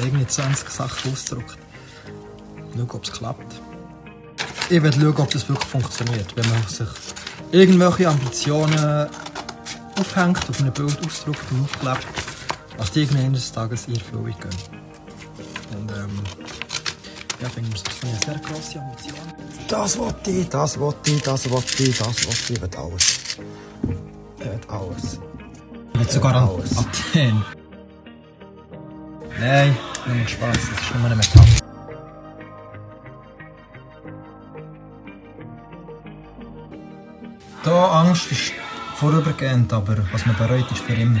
Mal irgendwie 20 Sachen ausgedruckt. Schauen, ob es klappt. Ich will schauen, ob das wirklich funktioniert. Wenn man sich irgendwelche Ambitionen aufhängt, auf einem Bild ausdruckt und aufklebt, dass die irgendwann eines Tages in Erfüllung gehen. Und ähm, ja, finde ich, das ist eine sehr grosse Ambition. Das wollte ich, das wollte ich, das wollte ich, das wollte ich, ich will alles. Ich will alles. Ich will sogar Alles. Athen. Nein, nur Spaß, das ist nur eine Metapher. Da Angst ist vorübergehend, aber was man bereut, ist für immer.